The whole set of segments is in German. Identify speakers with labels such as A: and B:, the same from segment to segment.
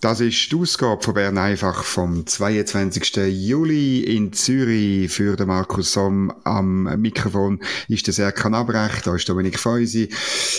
A: Das ist die Ausgabe von Bern einfach vom 22. Juli in Zürich. Für den Markus Somm am Mikrofon ist der Serkan Abrecht, da ist Dominik Feusi.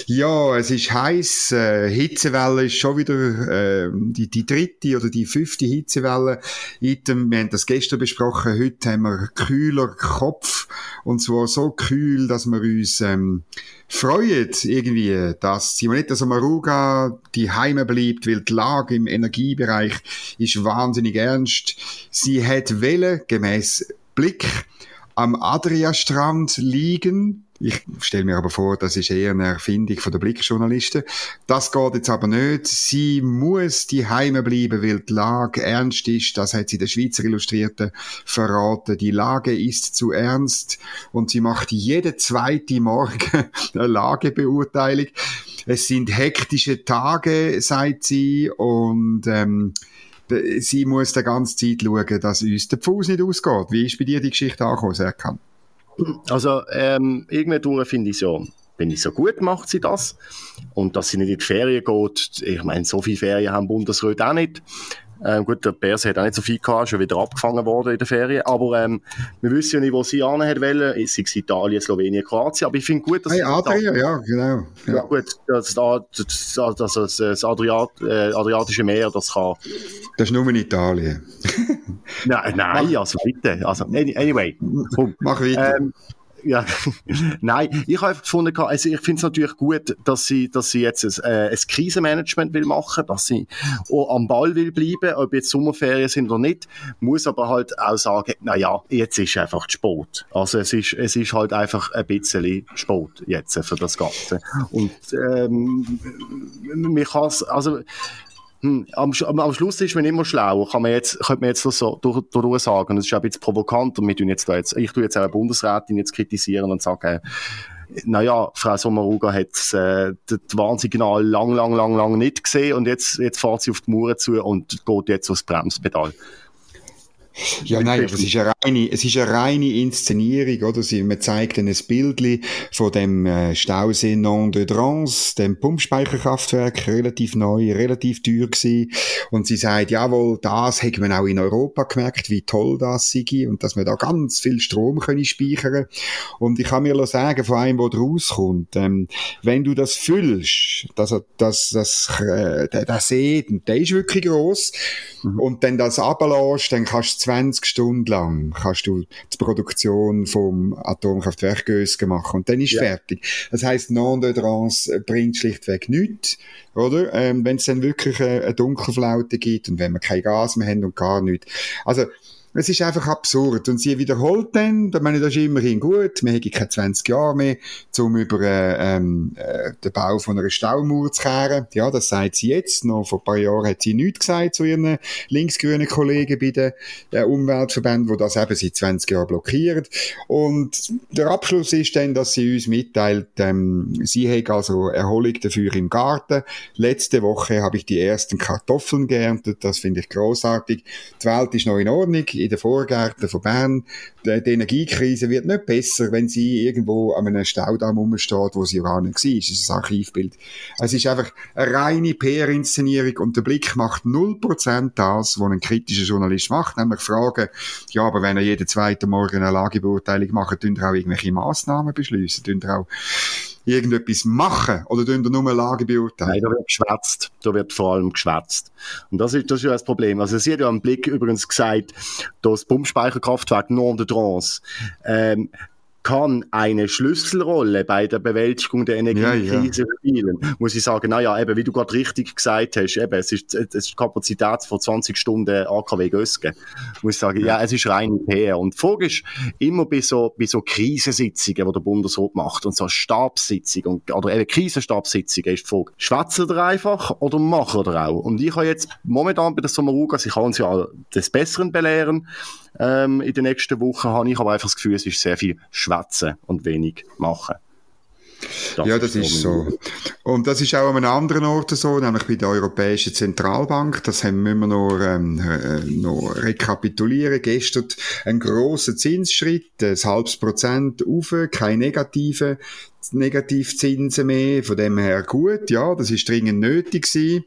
A: Ja, es ist heiß, äh, Hitzewelle ist schon wieder äh, die, die dritte oder die fünfte Hitzewelle. Item, wir haben das gestern besprochen, heute haben wir kühler Kopf und zwar so kühl, dass wir uns ähm, freuen irgendwie, dass Simonetta Sommaruga die Heime bleibt, weil die Lage im Energiebereich ist wahnsinnig ernst. Sie hat Welle gemäß Blick am Adriastrand liegen, ich stelle mir aber vor, das ist eher eine Erfindung von der Blickjournalisten. Das geht jetzt aber nicht. Sie muss die Heime bleiben, weil die Lage ernst ist. Das hat sie der Schweizer Illustrierten verraten. Die Lage ist zu ernst und sie macht jeden zweiten Morgen eine Lagebeurteilung. Es sind hektische Tage, sagt sie, und ähm, sie muss die ganze Zeit schauen, dass uns der Fuß nicht ausgeht. Wie ist bei dir die Geschichte angekommen, Serkan?
B: Also ähm, irgendwie finde ich so, wenn ich so gut macht sie das und dass sie nicht in die Ferien geht. Ich meine, so viele Ferien haben Bundesräte auch nicht. Ähm, gut, der Berse hat auch nicht so viel gehabt, schon wieder abgefangen worden in der Ferien. Aber ähm, wir wissen ja nicht, wo sie an hat wollen. Es ist Italien, Slowenien, Kroatien. Aber ich finde gut,
A: dass hey, Adria, ja, genau.
B: Ja, ja gut, das, das, das, das, das Adriat, äh, Adriatische Meer, das kann...
A: Das ist nur in Italien.
B: nein, nein, also bitte. Also, anyway,
A: komm. Mach weiter. Ähm,
B: ja, nein, ich habe einfach gefunden, also ich finde es natürlich gut, dass sie, dass sie jetzt ein, äh, ein Krisenmanagement will machen, dass sie auch am Ball will bleiben, ob jetzt Sommerferien sind oder nicht, muss aber halt auch sagen, na ja, jetzt ist einfach Sport. Also es ist, es ist halt einfach ein bisschen Sport jetzt für das Ganze. Und ähm, man kann also hm, am, am, Schluss ist man immer schlau. Kann man jetzt, könnte man jetzt so durch, durch sagen. Das ist auch ein bisschen provokant. Und wir tun jetzt da jetzt, ich tue jetzt auch eine Bundesrätin jetzt kritisieren und sage, äh, naja, Frau Sommaruga hat äh, das Warnsignal lang, lang, lang, lang nicht gesehen und jetzt, jetzt fährt sie auf die Mauer zu und geht jetzt aufs Bremspedal.
A: Ja, nein, aber es ist eine reine, es ist eine reine Inszenierung, oder? Sie, man zeigt ein Bild von dem äh, Stausee Non de Drance, dem Pumpspeicherkraftwerk, relativ neu, relativ teuer gewesen. Und sie sagt, jawohl, das hätte man auch in Europa gemerkt, wie toll das sei und dass man da ganz viel Strom können speichern. Und ich kann mir sagen, von einem, der rauskommt, ähm, wenn du das füllst, das, das, das, äh, der, der See, der ist wirklich gross, mhm. und dann das ablässt, dann kannst 20 Stunden lang kannst du die Produktion vom Atomkraftwerk Gösgen machen und dann ist ja. fertig. Das heißt, Non-Deodorance bringt schlichtweg nichts, oder? Ähm, wenn es dann wirklich eine, eine Dunkelflaute gibt und wenn wir kein Gas mehr haben und gar nichts. Also, es ist einfach absurd. Und sie wiederholt dann, da meine das ist immerhin gut, wir haben keine 20 Jahre mehr, um über äh, ähm, äh, den Bau von einer Staumauer zu kehren. Ja, das sagt sie jetzt. Noch vor ein paar Jahren hat sie nichts gesagt zu ihren linksgrünen Kollegen bei den äh, Umweltverbänden, die das eben seit 20 Jahren blockieren. Und der Abschluss ist dann, dass sie uns mitteilt, ähm, sie hat also Erholung dafür im Garten. Letzte Woche habe ich die ersten Kartoffeln geerntet, das finde ich großartig. Die Welt ist noch in Ordnung in den Vorgärten von Bern. Die, die Energiekrise wird nicht besser, wenn sie irgendwo an einem Staudamm rumsteht, wo sie gar nicht war. Das ist ein Archivbild. Es ist einfach eine reine PR-Inszenierung und der Blick macht 0% das, was ein kritischer Journalist macht, nämlich fragen, ja, aber wenn er jeden zweiten Morgen eine Lagebeurteilung macht, tun auch irgendwelche Massnahmen beschließen, tun auch irgendetwas machen oder tun nur Lage beurteilen?
B: Nein, da wird geschwätzt. Da wird vor allem geschwätzt. Und das ist, das ist ja das Problem. Also sie hat ja am Blick übrigens gesagt, das Pumpspeicherkraftwerk Nord de Trans, ähm, kann eine Schlüsselrolle bei der Bewältigung der Energiekrise ja, ja. spielen, muss ich sagen, naja, eben, wie du gerade richtig gesagt hast, eben, es ist, es ist Kapazität von 20 Stunden AKW Gösgen. Muss ich sagen, ja. es ist rein PR. Und die Frage ist, immer bei so, bei so Krisensitzungen, die der Bundesrat macht, und so Stabssitzungen, oder eben Krisenstabssitzungen, ist die Frage, schwätzen ihr einfach oder machen ihr auch? Und ich habe jetzt momentan bei der Sommerugas, ich kann uns ja des Besseren belehren, ähm, in den nächsten Wochen habe ich aber einfach das Gefühl, es ist sehr viel Schwätzen und wenig machen.
A: Das ja, das ist so. Und das ist auch an einem anderen Ort so, nämlich bei der Europäischen Zentralbank. Das haben wir noch, ähm, äh, noch rekapitulieren. Gestern ein grosser Zinsschritt, ein halbes Prozent auf, kein negative. Negativzinsen mehr. Von dem her gut, ja, das ist dringend nötig gewesen.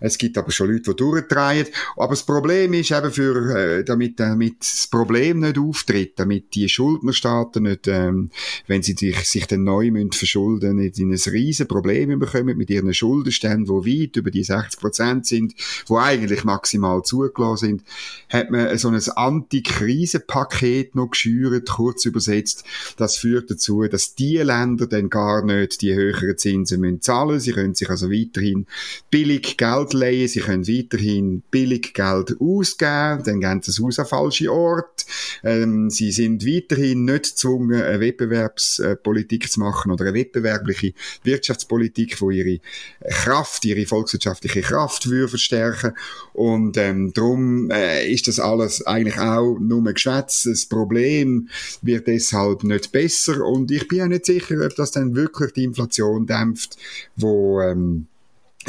A: Es gibt aber schon Leute, die durchdrehen. Aber das Problem ist eben für, äh, damit, damit das Problem nicht auftritt, damit die Schuldnerstaaten nicht, ähm, wenn sie sich, sich dann neu müssen verschulden, nicht in ein riesen Problem bekommen mit ihren Schuldenständen, die weit über die 60 Prozent sind, wo eigentlich maximal zugelassen sind, hat man so ein Anti-Krisen-Paket noch geschürt, kurz übersetzt. Das führt dazu, dass die Länder dann gar nicht die höheren Zinsen müssen zahlen. Sie können sich also weiterhin billig Geld leihen, sie können weiterhin billig Geld ausgeben, dann gehen sie das Haus an falsche Ort. Ähm, sie sind weiterhin nicht gezwungen, eine Wettbewerbspolitik zu machen oder eine wettbewerbliche Wirtschaftspolitik, wo ihre Kraft, ihre volkswirtschaftliche Kraft würde verstärken. Und ähm, darum äh, ist das alles eigentlich auch nur ein Geschwätz. Das Problem wird deshalb nicht besser und ich bin auch nicht sicher, ob das das dann wirklich die Inflation dämpft, wo ähm,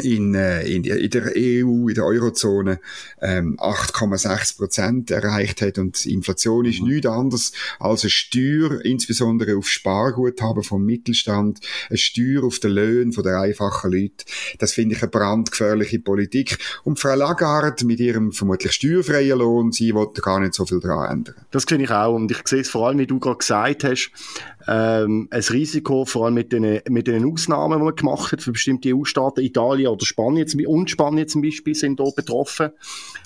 A: in, äh, in, in der EU, in der Eurozone ähm, 8,6 Prozent erreicht hat und Inflation ist mhm. nichts anderes als eine Steuer, insbesondere auf Sparguthaben vom Mittelstand, eine Steuer auf den Löhnen von der einfachen Leute. Das finde ich eine brandgefährliche Politik. Und Frau Lagarde mit ihrem vermutlich steuerfreien Lohn, sie wollte gar nicht so viel daran ändern.
B: Das finde ich auch und ich sehe es vor allem, wie du gerade gesagt hast, ähm, ein Risiko, vor allem mit den, mit den Ausnahmen, die man gemacht hat für bestimmte EU-Staaten, Italien oder Spanien und Spanien zum Beispiel sind da betroffen.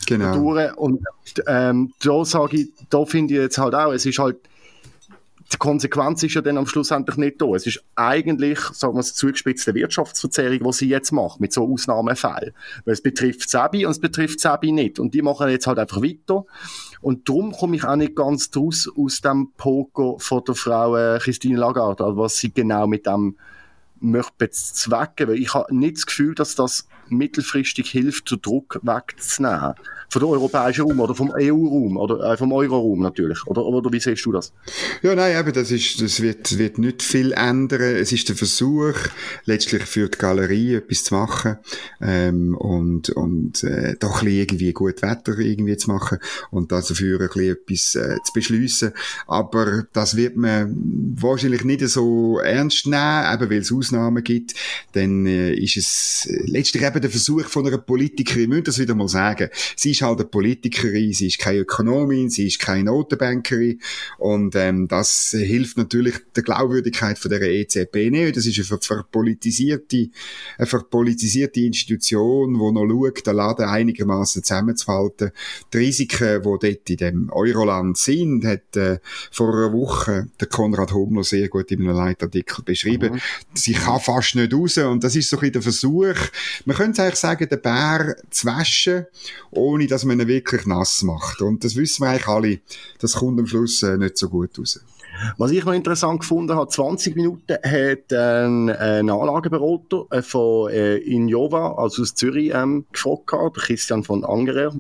B: Genau. Und ähm, da sage ich, da finde ich jetzt halt auch, es ist halt die Konsequenz ist ja dann am Schluss endlich nicht da. Es ist eigentlich, sagen wir es, zugespitzte Wirtschaftsverzerrung, die sie jetzt macht, mit so Ausnahmefällen. Weil es betrifft Sebi und es betrifft Sebi nicht. Und die machen jetzt halt einfach weiter. Und darum komme ich auch nicht ganz draus aus dem Poker von der Frau äh, Christine Lagarde, also was sie genau mit dem möchte bezwecken, weil ich habe nicht das Gefühl, dass das mittelfristig hilft, den Druck wegzunehmen. Von der europäischen Raum oder vom EU-Raum oder äh, vom Euro-Raum natürlich. Oder, oder wie siehst du das?
A: Ja, nein, eben, das, ist, das wird, wird nicht viel ändern. Es ist der Versuch, letztlich für die Galerie etwas zu machen ähm, und, und äh, doch ein bisschen irgendwie gut Wetter irgendwie zu machen und dafür ein bisschen etwas äh, zu beschließen. Aber das wird man wahrscheinlich nicht so ernst nehmen, eben weil es Ausnahmen gibt. Dann äh, ist es letztlich eben der Versuch von einer Politikerin, ich muss das wieder mal sagen, sie ist halt eine Politikerin, sie ist keine Ökonomin, sie ist keine Notenbankerin und ähm, das hilft natürlich der Glaubwürdigkeit von der EZB nicht. Das ist eine verpolitisierte, eine verpolitisierte Institution, die noch schaut, den Laden einigermaßen zusammenzuhalten. Die Risiken, die dort in dem Euroland sind, hat äh, vor einer Woche der Konrad Hummler sehr gut in einem Leitartikel beschrieben. Mhm. Sie kann fast nicht raus und das ist so ein bisschen der Versuch, man könnte eigentlich sagen, den Bär zu waschen, ohne dass man ihn wirklich nass macht. Und das wissen wir eigentlich alle. Das kommt am Schluss äh, nicht so gut raus.
B: Was ich noch interessant gefunden habe, 20 Minuten hat ein, ein Anlageberater äh, von äh, Injova, also aus Zürich, ähm, gefragt, Christian von Angerer.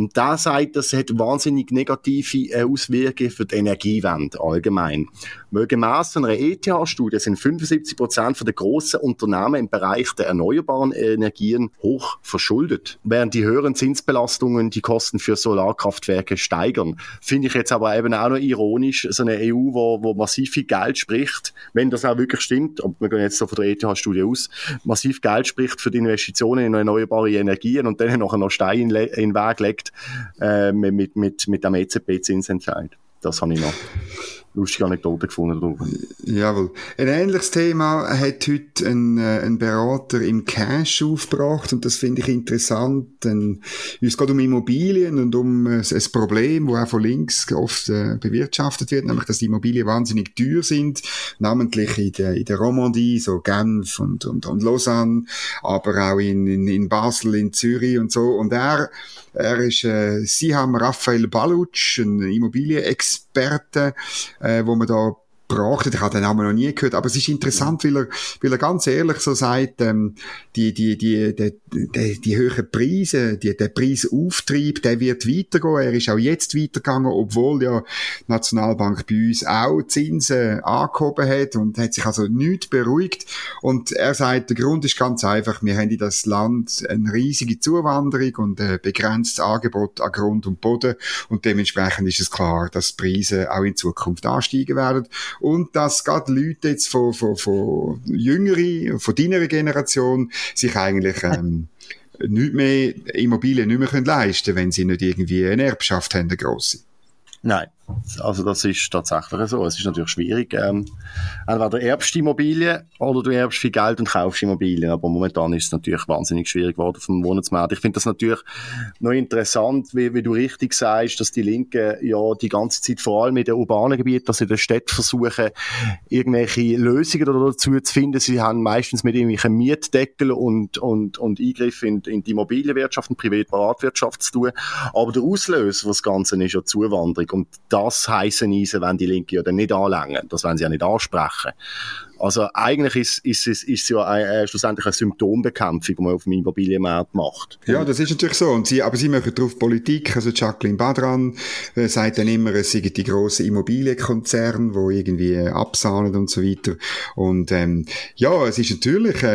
B: Und da sagt, das hat wahnsinnig negative äh, Auswirkungen für die Energiewende allgemein. Weil gemäss einer ETH-Studie sind 75 Prozent der grossen Unternehmen im Bereich der erneuerbaren Energien hoch verschuldet, während die höheren Zinsbelastungen die Kosten für Solarkraftwerke steigern. Finde ich jetzt aber eben auch noch ironisch, so eine EU, wo, wo massiv viel Geld spricht, wenn das auch wirklich stimmt, aber wir gehen jetzt so von der ETH-Studie aus, massiv Geld spricht für die Investitionen in erneuerbare Energien und dann noch einen Stein in den Weg legt äh, mit, mit, mit dem EZB-Zinsentscheid. Das habe ich noch lustige Anekdote gefunden darüber.
A: Jawohl. Ein ähnliches Thema hat heute ein, äh, ein Berater im Cash aufgebracht und das finde ich interessant. Es geht um Immobilien und um äh, ein Problem, wo auch von links oft äh, bewirtschaftet wird, nämlich dass die Immobilien wahnsinnig teuer sind, namentlich in der, in der Romandie, so Genf und, und, und Lausanne, aber auch in, in, in Basel, in Zürich und so. Und er, er ist, äh, Sie haben Raphael Baluc, ein Immobilienexperte, äh, wo man da gebracht. Ich habe den Namen noch nie gehört, aber es ist interessant, weil er, weil er ganz ehrlich so sagt, ähm, die, die, die, die, die, die höheren Preise, die, der Preisauftrieb, der wird weitergehen. Er ist auch jetzt weitergegangen, obwohl ja die Nationalbank bei uns auch Zinsen angehoben hat und hat sich also nicht beruhigt. Und er sagt, der Grund ist ganz einfach, wir haben in das Land eine riesige Zuwanderung und ein begrenztes Angebot an Grund und Boden und dementsprechend ist es klar, dass die Preise auch in Zukunft ansteigen werden und dass gerade Leute jetzt von, von, von jüngeren, von deiner Generation sich eigentlich ähm, nicht mehr Immobilien nicht mehr können leisten wenn sie nicht irgendwie eine Erbschaft haben, eine grosse.
B: Nein, also das ist tatsächlich so. Es ist natürlich schwierig. Ähm, entweder erbst du Immobilien oder du erbst viel Geld und kaufst Immobilien. Aber momentan ist es natürlich wahnsinnig schwierig geworden vom Wohnungsmarkt. Ich finde das natürlich noch interessant, wie, wie du richtig sagst, dass die Linken ja die ganze Zeit vor allem in den urbanen Gebieten, dass sie in der Stadt versuchen, irgendwelche Lösungen dazu zu finden. Sie haben meistens mit irgendwelchen Mietdeckel und, und, und Eingriff in, in die Immobilienwirtschaft und Privatwirtschaft zu tun. Aber der Auslöser für das Ganze ist ja Zuwanderung. Und das heissen Eisen wenn die Linke ja dann nicht anlängen. Das wollen sie ja nicht ansprechen. Also eigentlich ist, ist, ist, ist es ja äh, schlussendlich eine Symptombekämpfung, die man auf dem Immobilienmarkt macht.
A: Ja, das ist natürlich so. Und sie, aber sie machen darauf Politik. Also Jacqueline Badran äh, sagt dann immer, es sind die grossen Immobilienkonzerne, die irgendwie äh, absahnen und so weiter. Und ähm, ja, es ist natürlich äh,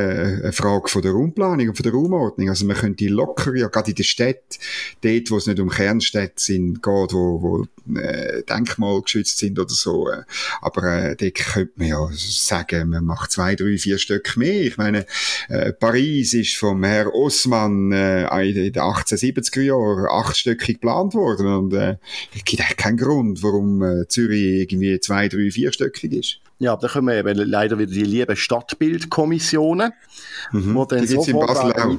A: eine Frage von der Raumplanung und von der Raumordnung. Also man könnte locker, ja gerade in der Stadt, dort, wo es nicht um Kernstädte sind, geht, wo, wo äh, Denkmal geschützt sind oder so. Äh, aber äh, dort könnte man ja sagen, sagen, man macht zwei, drei, vier Stück mehr. Ich meine, äh, Paris ist vom Herr Osman äh, in den 1870er Jahren achtstöckig geplant worden und äh, es gibt eigentlich keinen Grund, warum äh, Zürich irgendwie zwei, drei, vierstöckig ist.
B: Ja, aber da kommen wir eben leider wieder die lieben Stadtbildkommissionen,
A: mhm. wo dann die gibt's in Basel auch.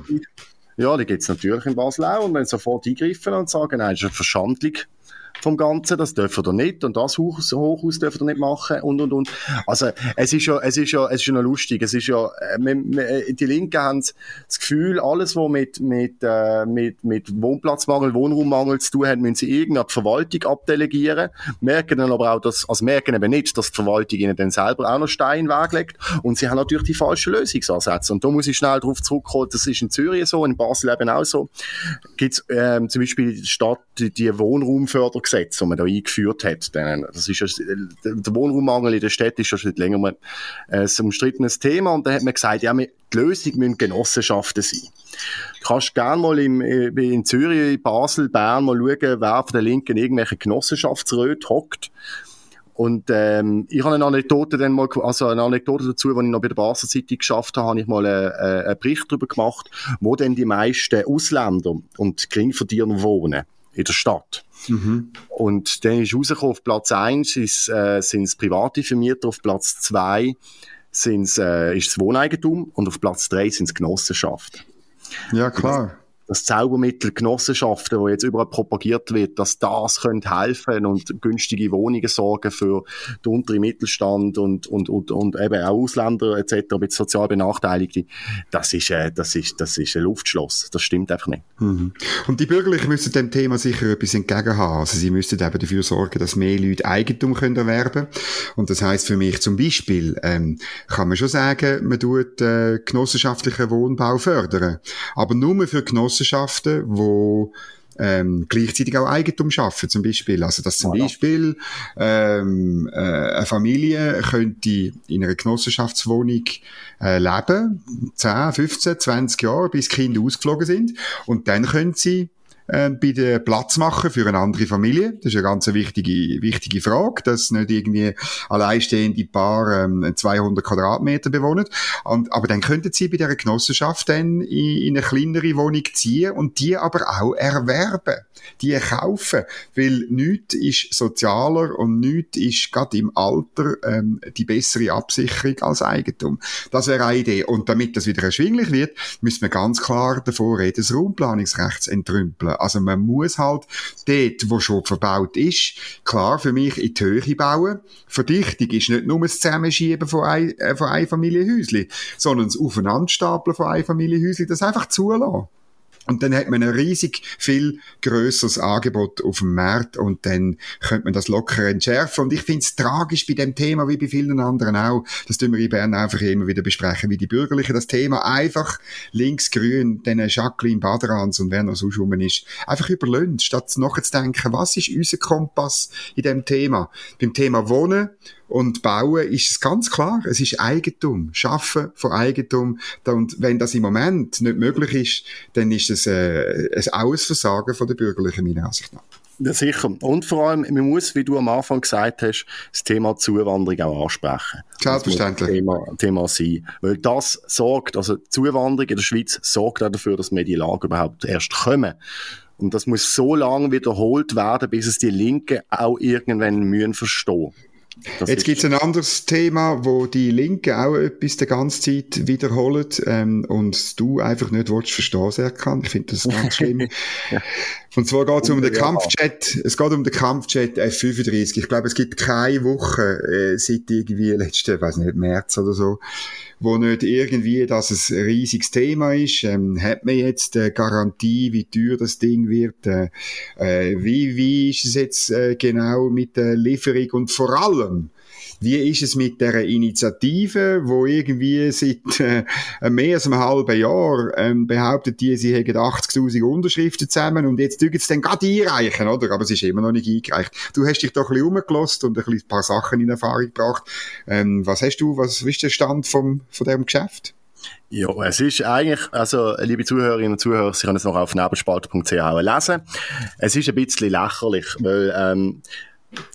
B: Ja, die gibt's natürlich in Basel auch und dann sofort eingreifen und sagen, nein, das ist eine Verschandlung vom Ganzen, das dürfen wir nicht und das Hochhaus, Hochhaus dürfen wir nicht machen und und und. Also es ist ja, es ist ja, es ist ja noch lustig. Es ist ja, äh, die Linken haben das Gefühl, alles was mit mit äh, mit mit Wohnplatzmangel, Wohnraummangel zu tun hat, müssen sie irgendeine Verwaltung abdelegieren. Merken dann aber auch, dass, also merken eben nicht, dass die Verwaltung ihnen dann selber auch noch Stein weglegt und sie haben natürlich die falschen Lösungsansätze. Und da muss ich schnell darauf zurückkommen. Das ist in Zürich so, in Basel eben auch so. Gibt's ähm, zum Beispiel die Stadt die, die Wohnraumförderung Gesetz, das man da eingeführt hat. Das ist ja, der Wohnraummangel in der Stadt ist ja schon längerem ein äh, umstrittenes Thema und da hat man gesagt, ja, die Lösung müssen Genossenschaften sein. Du kannst gerne mal im, äh, in Zürich, Basel, Bern mal schauen, wer von der Linken irgendwelche Genossenschaftsräte hockt. Und ähm, ich habe eine Anekdote dann mal, also eine Anekdote dazu, als ich noch bei der Basel Zeitung geschafft habe, habe ich mal äh, äh, einen Bericht darüber gemacht, wo denn die meisten Ausländer und Geringverdiener wohnen in der Stadt. Mhm. Und dann ist rausgekommen, auf Platz 1 ist, äh, sind es private Vermieter, auf Platz 2 sind's, äh, ist das Wohneigentum und auf Platz 3 sind es Genossenschaften.
A: Ja, klar
B: das Zaubermittel Genossenschaften, wo jetzt überall propagiert wird, dass das könnte helfen und günstige Wohnungen sorgen für den unteren Mittelstand und, und, und, und eben auch Ausländer etc., mit sozial Benachteiligte, das ist, äh, das ist, das ist ein Luftschloss. Das stimmt einfach nicht.
A: Mhm. Und die Bürgerlichen müssen dem Thema sicher etwas entgegen haben. Also sie müssten eben dafür sorgen, dass mehr Leute Eigentum können erwerben Und das heißt für mich zum Beispiel, ähm, kann man schon sagen, man tut äh, genossenschaftlichen Wohnbau fördern. Aber nur für Genossenschaftlichen Genossenschaften, wo ähm, gleichzeitig auch Eigentum schaffen, zum Beispiel. Also, dass zum voilà. Beispiel ähm, äh, eine Familie könnte in einer Genossenschaftswohnung äh, leben, 10, 15, 20 Jahre, bis Kinder ausgeflogen sind, und dann können sie äh, bei der Platz machen für eine andere Familie. Das ist eine ganz wichtige, wichtige Frage, dass nicht irgendwie alleinstehende Paar ähm, 200 Quadratmeter bewohnen. Und, aber dann könnten sie bei dieser Genossenschaft dann in, in eine kleinere Wohnung ziehen und die aber auch erwerben, die kaufen, weil nichts ist sozialer und nichts ist gerade im Alter ähm, die bessere Absicherung als Eigentum. Das wäre eine Idee. Und damit das wieder erschwinglich wird, müssen wir ganz klar davor reden, das Raumplanungsrecht entrümpeln. Also man muss halt dort, wo schon verbaut ist, klar für mich in die Höhe bauen. Verdichtung ist nicht nur das Zusammenschieben von, ein, äh, von Einfamilienhäuschen, sondern das Aufeinanderstapeln von Einfamilienhäuschen, das einfach zulassen. Und dann hat man ein riesig viel grösseres Angebot auf dem Markt und dann könnte man das locker entschärfen. Und ich finde es tragisch bei dem Thema, wie bei vielen anderen auch, das tun wir in Bern einfach immer wieder besprechen, wie die Bürgerlichen das Thema einfach links-grün, den Jacqueline Baderans und wer noch so rum ist, einfach überlöhnt, statt nachzudenken, was ist unser Kompass in dem Thema. Beim Thema Wohnen und Bauen ist es ganz klar, es ist Eigentum. Schaffen von Eigentum. Und wenn das im Moment nicht möglich ist, dann ist es äh, ein Ausversagen von der Bürgerlichen, meiner Ansicht nach.
B: Ja, sicher. Und vor allem, man muss, wie du am Anfang gesagt hast, das Thema Zuwanderung auch ansprechen.
A: Selbstverständlich.
B: Das Thema, Thema sein. Weil das sorgt, also Zuwanderung in der Schweiz sorgt auch dafür, dass wir in die Lage überhaupt erst kommen. Und das muss so lange wiederholt werden, bis es die Linken auch irgendwann mühen verstehen.
A: Das Jetzt gibt es ein anderes Thema, wo die Linke auch etwas die ganze Zeit wiederholt ähm, und du einfach nicht willst verstehen, Serkan. Ich finde das ganz schlimm. und zwar geht es um den Kampfchat, es geht um den Kampfchat F35. Ich glaube, es gibt keine Woche äh, seit irgendwie letzten, weiß nicht, März oder so, wo nicht irgendwie dass es ein riesiges Thema ist. Ähm, hat man jetzt eine Garantie, wie teuer das Ding wird? Äh, äh, wie, wie ist es jetzt äh, genau mit der Lieferung? Und vor allem, wie ist es mit der Initiative, wo irgendwie seit äh, mehr als einem halben Jahr ähm, behauptet, die, sie hätten 80.000 Unterschriften zusammen und jetzt dürfen sie dann gerade einreichen, oder? Aber es ist immer noch nicht eingereicht. Du hast dich doch ein bisschen umgelost und ein, paar Sachen in Erfahrung gebracht. Ähm, was hast du, was ist der Stand vom, von dem Geschäft?
B: Ja, es ist eigentlich, also, liebe Zuhörerinnen und Zuhörer, Sie können es noch auf nebelspalter.ch lesen. Es ist ein bisschen lächerlich, weil, ähm,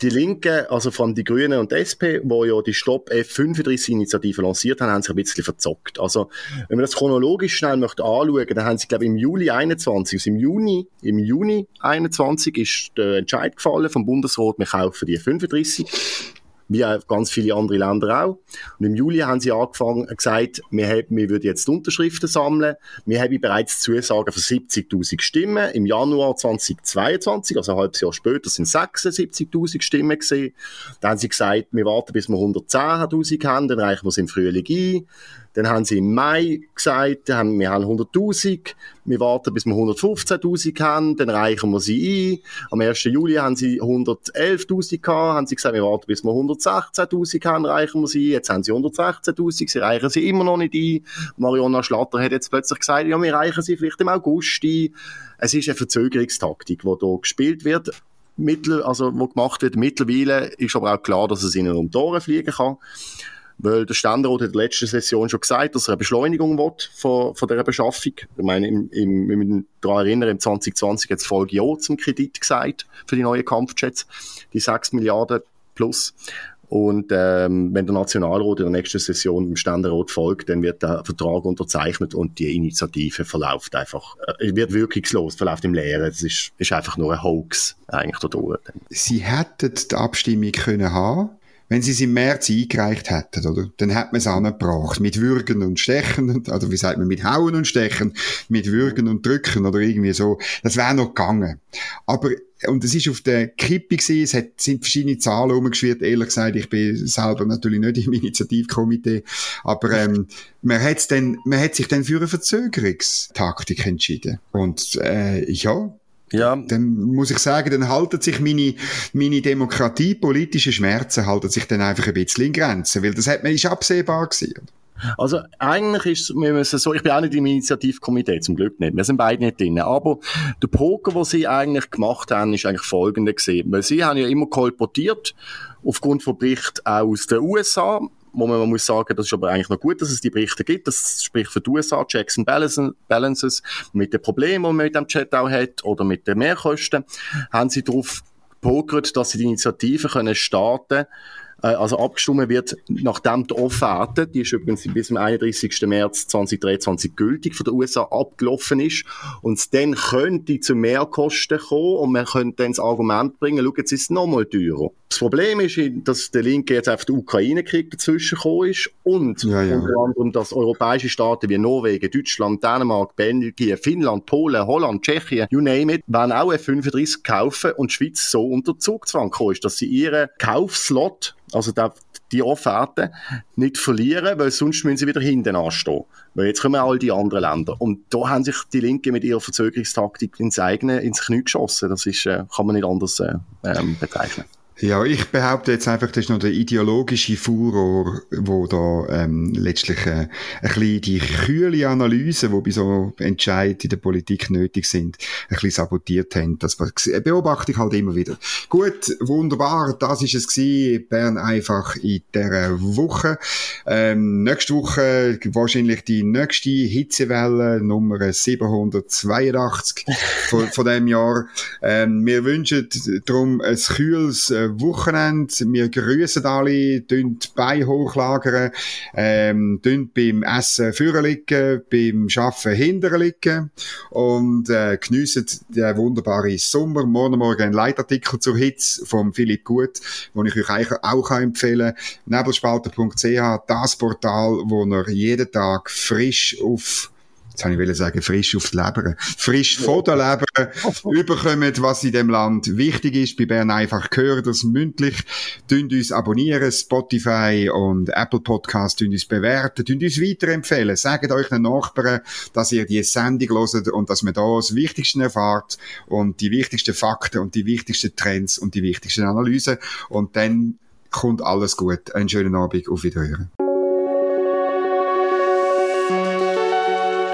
B: die Linken, also vor allem die Grünen und die SP, wo ja die Stopp F35-Initiative lanciert haben, haben sich ein bisschen verzockt. Also, wenn man das chronologisch schnell möchte anschauen, dann haben sie, glaube ich, im Juli 21, also im Juni, im Juni 21 ist der Entscheid gefallen vom Bundesrat, wir kaufen die 35 wie ganz viele andere Länder auch. Und im Juli haben sie angefangen, gesagt, wir, haben, wir würden jetzt Unterschriften sammeln. Wir haben bereits Zusagen für 70.000 Stimmen. Im Januar 2022, also ein halbes Jahr später, sind 76.000 Stimmen gesehen. Dann haben sie gesagt, wir warten, bis wir 110.000 haben, dann reichen wir es im Frühling ein. Dann haben sie im Mai gesagt, wir haben 100.000, wir warten, bis wir 115.000 haben, dann reichen wir sie ein. Am 1. Juli haben sie 111.000 gehabt, haben sie gesagt, wir warten, bis wir 116.000 haben, reichen wir sie ein. Jetzt haben sie 116.000, sie reichen sie immer noch nicht ein. Mariona Schlatter hat jetzt plötzlich gesagt, ja, wir reichen sie vielleicht im August ein. Es ist eine Verzögerungstaktik, die hier gespielt wird. Mittel, also, wo gemacht wird. Mittlerweile ist aber auch klar, dass es ihnen um Ohren fliegen kann. Weil der Ständerat hat in der letzten Session schon gesagt, dass er eine Beschleunigung will von, von dieser Beschaffung. Ich meine, im, im, wir müssen daran erinnern, im 2020 hat es Folge Ja zum Kredit gesagt für die neuen Kampfjets, die 6 Milliarden plus. Und ähm, wenn der Nationalrat in der nächsten Session dem Ständerat folgt, dann wird der Vertrag unterzeichnet und die Initiative verläuft einfach, äh, wird wirkungslos, verläuft im Leeren. Es ist, ist einfach nur ein Hoax eigentlich dadurch.
A: Sie hätten die Abstimmung können haben wenn sie es im März eingereicht hätten, oder, dann hätte man es angebracht. Mit Würgen und Stechen, oder wie sagt man, mit Hauen und Stechen, mit Würgen und Drücken, oder irgendwie so. Das wäre noch gegangen. Aber, und es ist auf der Kippe gewesen, es hat, sind verschiedene Zahlen umgeschwirrt. Ehrlich gesagt, ich bin selber natürlich nicht im Initiativkomitee. Aber, ähm, man hat dann, man hat sich dann für eine Verzögerungstaktik entschieden. Und, äh, ja, ja. Dann muss ich sagen, dann halten sich meine, meine Demokratie, politische Schmerzen halten sich dann einfach ein bisschen in Grenzen, weil das hat man, ist absehbar gewesen.
B: Also eigentlich ist wir müssen so, ich bin auch nicht im Initiativkomitee, zum Glück nicht. Wir sind beide nicht drin. Aber der Poker, den sie eigentlich gemacht haben, ist eigentlich folgender gesehen. Weil sie haben ja immer kolportiert, aufgrund von Berichten aus den USA, wo man, muss sagen, das ist aber eigentlich noch gut, dass es die Berichte gibt. Das spricht für die USA, Checks and Balances, mit den Problemen, die man mit dem Chat auch hat, oder mit den Mehrkosten, haben sie darauf pokert, dass sie die Initiative können starten äh, also abgestimmt wird, nachdem die Offerte, die ist übrigens bis zum 31. März 2023 gültig von den USA abgelaufen ist, und dann könnte zu Mehrkosten kommen und man könnte dann das Argument bringen, schau, jetzt ist es nochmal teurer. Das Problem ist, dass der Linke jetzt einfach der Ukraine-Krieg dazwischen gekommen ist und ja, ja. unter anderem, dass europäische Staaten wie Norwegen, Deutschland, Dänemark, Belgien, Finnland, Polen, Holland, Tschechien, you name it, werden auch F-35 kaufen und die Schweiz so unter Zugzwang gekommen ist, dass sie ihren Kaufslot, also der, die Offerte nicht verlieren, weil sonst müssen sie wieder hinten anstehen. Weil jetzt kommen all die anderen Länder. Und da haben sich die Linke mit ihrer Verzögerungstaktik ins eigene, ins Knie geschossen. Das ist, äh, kann man nicht anders äh, ähm, bezeichnen.
A: Ja, ich behaupte jetzt einfach, das ist noch der ideologische Furor, wo da ähm, letztlich äh, ein bisschen die kühle Analyse, die bei so Entscheidungen in der Politik nötig sind, ein bisschen sabotiert haben. Das beobachte ich halt immer wieder. Gut, wunderbar, das ist es gewesen. Bern einfach in dieser Woche. Ähm, nächste Woche wahrscheinlich die nächste Hitzewelle, Nummer 782 von, von dem Jahr. Ähm, wir wünschen darum ein kühles äh, Wochenende. Wir grüßen alle, tun die hochlagern, ähm, tun beim Essen vorne liegen, beim Arbeiten hinten liegen und äh, geniessen den wunderbaren Sommer. Morgen Morgen ein Leitartikel zur Hitze von Philipp Gut, den ich euch auch empfehlen kann. Nebelspalter.ch, das Portal, wo ihr jeden Tag frisch auf jetzt habe ich sagen, frisch auf die Leber, frisch von der Leber überkommen, was in dem Land wichtig ist. Bei Bern einfach gehört das mündlich. Tünd uns abonnieren, Spotify und Apple Podcast, tünd uns bewerten, tünd uns weiterempfehlen. Sagt euch den Nachbarn, dass ihr die Sendung hört und dass man da das Wichtigste erfahrt und die wichtigsten Fakten und die wichtigsten Trends und die wichtigsten Analysen. Und dann kommt alles gut. Einen schönen Abend, auf Wiederhören.